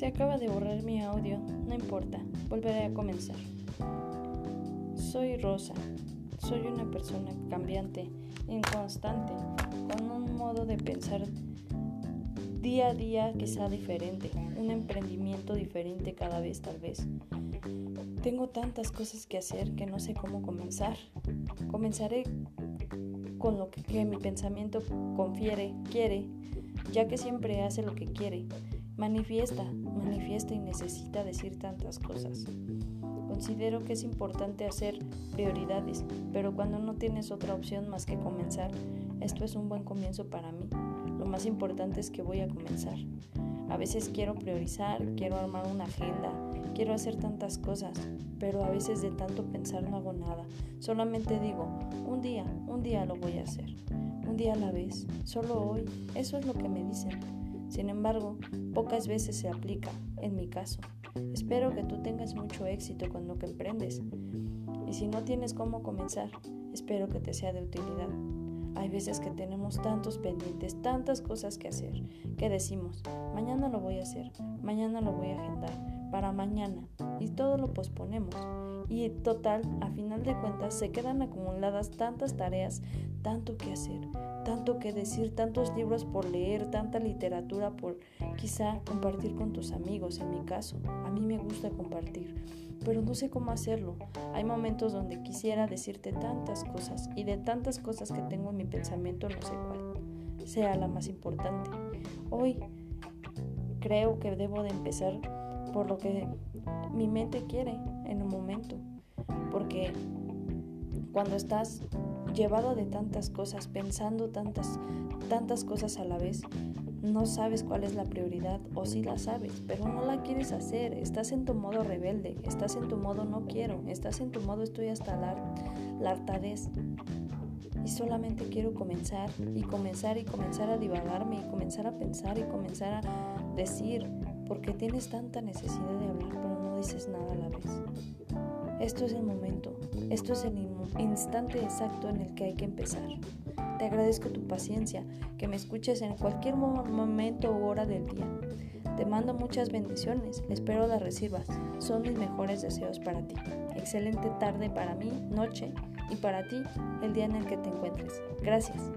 Se acaba de borrar mi audio, no importa, volveré a comenzar. Soy Rosa, soy una persona cambiante, inconstante, con un modo de pensar día a día quizá diferente, un emprendimiento diferente cada vez tal vez. Tengo tantas cosas que hacer que no sé cómo comenzar. Comenzaré con lo que, que mi pensamiento confiere, quiere, ya que siempre hace lo que quiere. Manifiesta, manifiesta y necesita decir tantas cosas. Considero que es importante hacer prioridades, pero cuando no tienes otra opción más que comenzar, esto es un buen comienzo para mí. Lo más importante es que voy a comenzar. A veces quiero priorizar, quiero armar una agenda, quiero hacer tantas cosas, pero a veces de tanto pensar no hago nada. Solamente digo, un día, un día lo voy a hacer. Un día a la vez, solo hoy. Eso es lo que me dicen. Sin embargo, pocas veces se aplica, en mi caso. Espero que tú tengas mucho éxito con lo que emprendes. Y si no tienes cómo comenzar, espero que te sea de utilidad. Hay veces que tenemos tantos pendientes, tantas cosas que hacer, que decimos, mañana lo voy a hacer, mañana lo voy a agendar, para mañana, y todo lo posponemos. Y total, a final de cuentas, se quedan acumuladas tantas tareas, tanto que hacer, tanto que decir, tantos libros por leer, tanta literatura por quizá compartir con tus amigos, en mi caso. A mí me gusta compartir, pero no sé cómo hacerlo. Hay momentos donde quisiera decirte tantas cosas y de tantas cosas que tengo en mi pensamiento no sé cuál sea la más importante. Hoy creo que debo de empezar por lo que mi mente quiere en un momento, porque cuando estás llevado de tantas cosas, pensando tantas, tantas cosas a la vez, no sabes cuál es la prioridad o sí la sabes, pero no la quieres hacer. Estás en tu modo rebelde, estás en tu modo no quiero, estás en tu modo estoy hasta la, la hartadez. Y solamente quiero comenzar y comenzar y comenzar a divagarme y comenzar a pensar y comenzar a decir, porque tienes tanta necesidad de hablar, pero no dices nada a la vez. Esto es el momento, esto es el instante exacto en el que hay que empezar. Te agradezco tu paciencia, que me escuches en cualquier momento u hora del día. Te mando muchas bendiciones, espero las recibas. Son mis mejores deseos para ti. Excelente tarde para mí, noche y para ti el día en el que te encuentres. Gracias.